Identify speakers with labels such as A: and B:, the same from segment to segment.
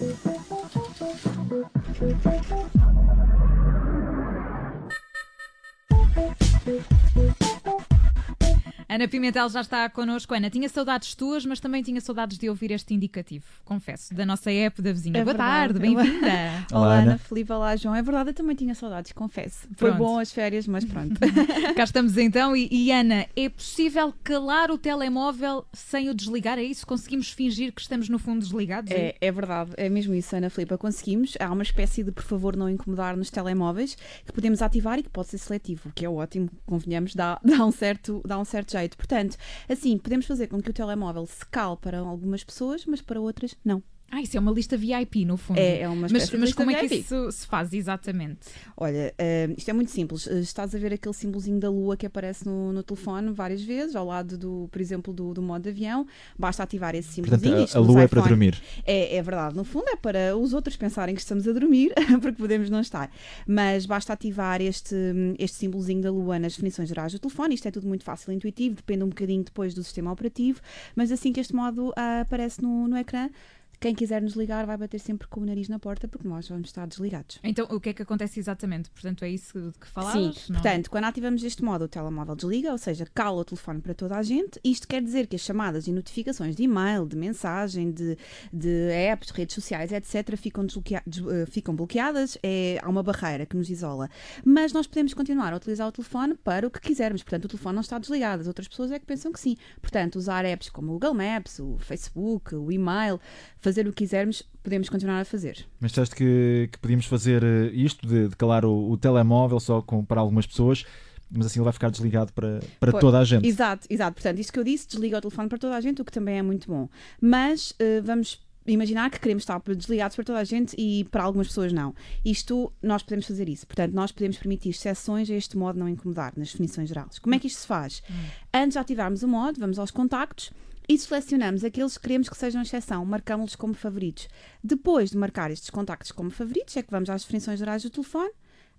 A: thank you Ana Pimentel já está connosco. Ana, tinha saudades tuas, mas também tinha saudades de ouvir este indicativo, confesso, da nossa app da vizinha.
B: É
A: Boa
B: verdade.
A: tarde, bem-vinda.
B: Olá,
C: Olá,
B: Ana. Filipe, olá, João. É verdade, eu também tinha saudades, confesso. Foi
A: Pronto.
B: bom as férias, mas pronto.
A: Cá estamos então. E, e, Ana, é possível calar o telemóvel sem o desligar? É isso? Conseguimos fingir que estamos no fundo desligados?
B: É, é verdade, é mesmo isso, Ana Filipa. Conseguimos. Há uma espécie de por favor não incomodar nos telemóveis que podemos ativar e que pode ser seletivo, o que é ótimo, convenhamos, dá, dá, um, certo, dá um certo jeito. Portanto, assim, podemos fazer com que o telemóvel se cale para algumas pessoas, mas para outras não.
A: Ah, isso é uma lista VIP, no fundo.
B: É, é uma
A: mas
B: espécie de
A: mas
B: lista
A: como é que
B: VIP.
A: isso se faz exatamente?
B: Olha, eh, isto é muito simples. Eh, estás a ver aquele símbolozinho da lua que aparece no, no telefone várias vezes, ao lado, do, por exemplo, do, do modo de avião. Basta ativar esse símbolozinho.
C: Portanto,
B: Isto
C: a, a lua é para dormir.
B: É, é verdade, no fundo é para os outros pensarem que estamos a dormir, porque podemos não estar. Mas basta ativar este, este símbolozinho da lua nas definições gerais do telefone. Isto é tudo muito fácil e intuitivo, depende um bocadinho depois do sistema operativo. Mas assim que este modo ah, aparece no, no ecrã, quem quiser nos ligar vai bater sempre com o nariz na porta, porque nós vamos estar desligados.
A: Então, o que é que acontece exatamente? Portanto, é isso de que falavas?
B: Sim,
A: Não?
B: portanto, quando ativamos este modo, o telemóvel desliga, ou seja, cala o telefone para toda a gente. Isto quer dizer que as chamadas e notificações de e-mail, de mensagem, de, de apps, redes sociais, etc., ficam, desbloquea- des- eh, ficam bloqueadas. É, há uma barreira que nos isola. Mas nós podemos continuar a utilizar o telefone para o que quisermos. Portanto, o telefone não está desligado. As outras pessoas é que pensam que sim. Portanto, usar apps como o Google Maps, o Facebook, o e-mail, fazer o que quisermos, podemos continuar a fazer.
C: Mas disseste que, que podíamos fazer eh, isto, de, de calar o, o telemóvel só com, para algumas pessoas, mas assim ele vai ficar desligado para, para
B: Pois,
C: toda a gente.
B: Exato, exato. Portanto, isto que eu disse, desliga o telefone para toda a gente, o que também é muito bom. Mas eh, vamos imaginar que queremos estar desligados para toda a gente e para algumas pessoas não. Isto, nós podemos fazer isso. Portanto, nós podemos permitir exceções a este modo não incomodar nas definições gerais. Como é que isto se faz? Antes de ativarmos o modo, vamos aos contactos e selecionamos aqueles que queremos que sejam exceção, marcamos-los como favoritos. Depois de marcar estes contactos como favoritos, é que vamos às definições gerais do telefone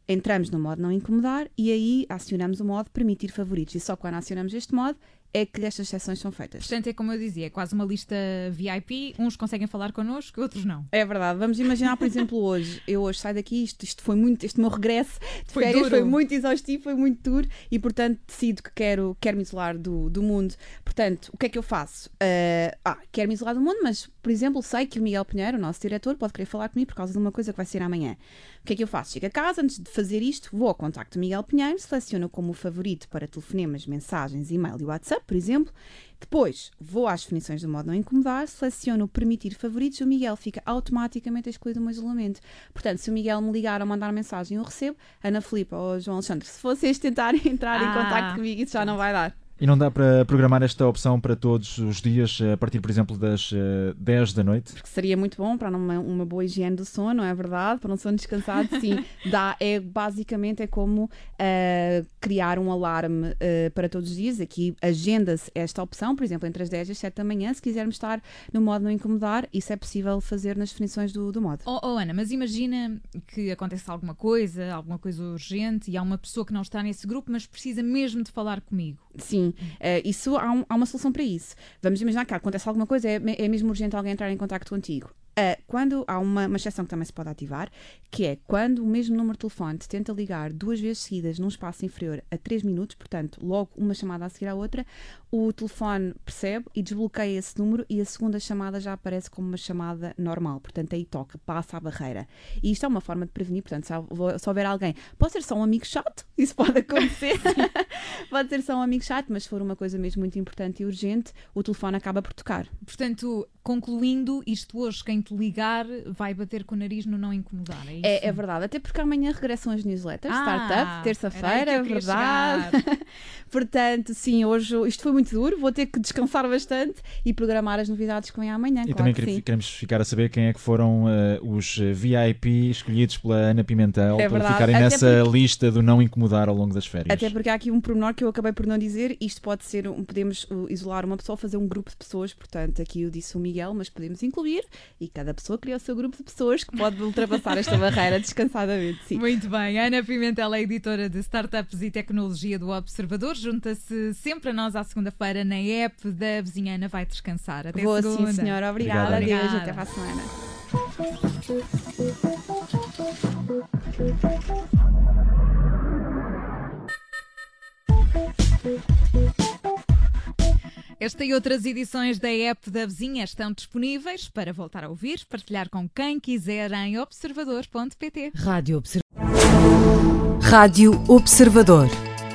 B: entramos no modo não incomodar e aí acionamos o modo permitir favoritos. E só quando acionamos este modo é que estas exceções são feitas.
A: Portanto, é como eu dizia, é quase uma lista VIP. Uns conseguem falar connosco, outros não.
B: É verdade. Vamos imaginar, por exemplo, hoje. Eu hoje saio daqui, isto, isto foi muito, este meu regresso de
A: Foi
B: férias
A: duro.
B: foi muito exaustivo, foi muito duro e, portanto, decido que quero, quero me isolar do, do mundo. Portanto, o que é que eu faço? Eh, ah, quero me isolar do mundo, mas, por exemplo, sei que o Miguel Pinheiro, o nosso diretor, pode querer falar comigo por causa de uma coisa que vai ser amanhã. O que é que eu faço? Chego a casa, antes de fazer isto, vou ao contacto do Miguel Pinheiro, seleciono como favorito para telefonemas, mensagens, e-mail e WhatsApp, por exemplo. Depois vou às definições do modo não incomodar, seleciono permitir favoritos e o Miguel fica automaticamente excluído do meu isolamento. Portanto, se o Miguel me ligar ou mandar mensagem, eu recebo. Ana Filipa ou João Alexandre, se vocês tentarem entrar em
A: Ah.
B: contacto comigo, isso já não vai dar.
C: E não dá para programar esta opção para todos os dias, eh, a partir, por exemplo, das eh, 10 da noite?
B: Porque seria muito bom para uma, uma boa higiene do sono, não é verdade? Para um sono descansado, sim. Dá, é, basicamente é como ah, criar um alarme ah, para todos os dias. Aqui agenda-se esta opção, por exemplo, entre as 10 e as 7 da manhã, se quisermos estar no modo não incomodar, isso é possível fazer nas definições do, do modo.
A: Oh, oh, Ana, mas imagina que acontece alguma coisa, alguma coisa urgente e há uma pessoa que não está nesse grupo, mas precisa mesmo de falar comigo.
B: Sim, eh, isso há, um- há uma solução para isso. Vamos imaginar que acontece alguma coisa, é, é mesmo urgente alguém entrar em contato contigo. Eh, quando há uma, uma exceção que também se pode ativar, que é quando o mesmo número de telefone te tenta ligar duas vezes seguidas num espaço inferior a 3 minutos, portanto, logo uma chamada a seguir à outra, o telefone percebe e desbloqueia esse número e a segunda chamada já aparece como uma chamada normal. Portanto, aí toca, passa a barreira. E isto é uma forma de prevenir, portanto, se, hou- se houver alguém, pode ser só um amigo chato, isso pode acontecer. pode ser só um amigo chato, mas se for uma coisa mesmo muito importante e urgente, o telefone acaba por tocar.
A: Portanto, concluindo, isto hoje, quem te ligar vai bater com o nariz no não incomodar. É, isso?
B: É, é verdade, até porque amanhã regressam as newsletters,
A: Ah,
B: startup, terça-feira, é verdade. Portanto, sim, hoje isto foi muito duro, vou ter que descansar bastante e programar as novidades que vêm amanhã.
C: E
B: claro
C: também
B: que
C: queremos ficar a saber quem é que foram eh, os eh, VIP escolhidos pela Ana Pimentel
B: É
C: para ficarem
B: Até
C: nessa lista do não incomodar ao longo das férias.
B: Até porque há aqui um pormenor que eu acabei por não dizer. Isto pode ser, um- podemos uh, isolar uma pessoa, fazer um grupo de pessoas. Portanto, aqui eu disse o Miguel, mas podemos incluir. E cada pessoa cria o seu grupo de pessoas que pode ultrapassar esta barreira descansadamente. Sim.
A: Muito bem, Ana Pimentel é editora de Startups e Tecnologia do Observador. Junta-se sempre a nós à segunda-feira na app da vizinha Ana Vai Descansar. Até
B: Vou
A: segunda.
B: sim, senhora. Obrigada.
C: Obrigado.
B: Adeus.
A: Obrigada.
B: Até para a semana.
A: Esta e outras edições da app da vizinha estão disponíveis para voltar a ouvir, partilhar com quem quiser em observador.pt.
D: Rádio Observador. Rádio Observador.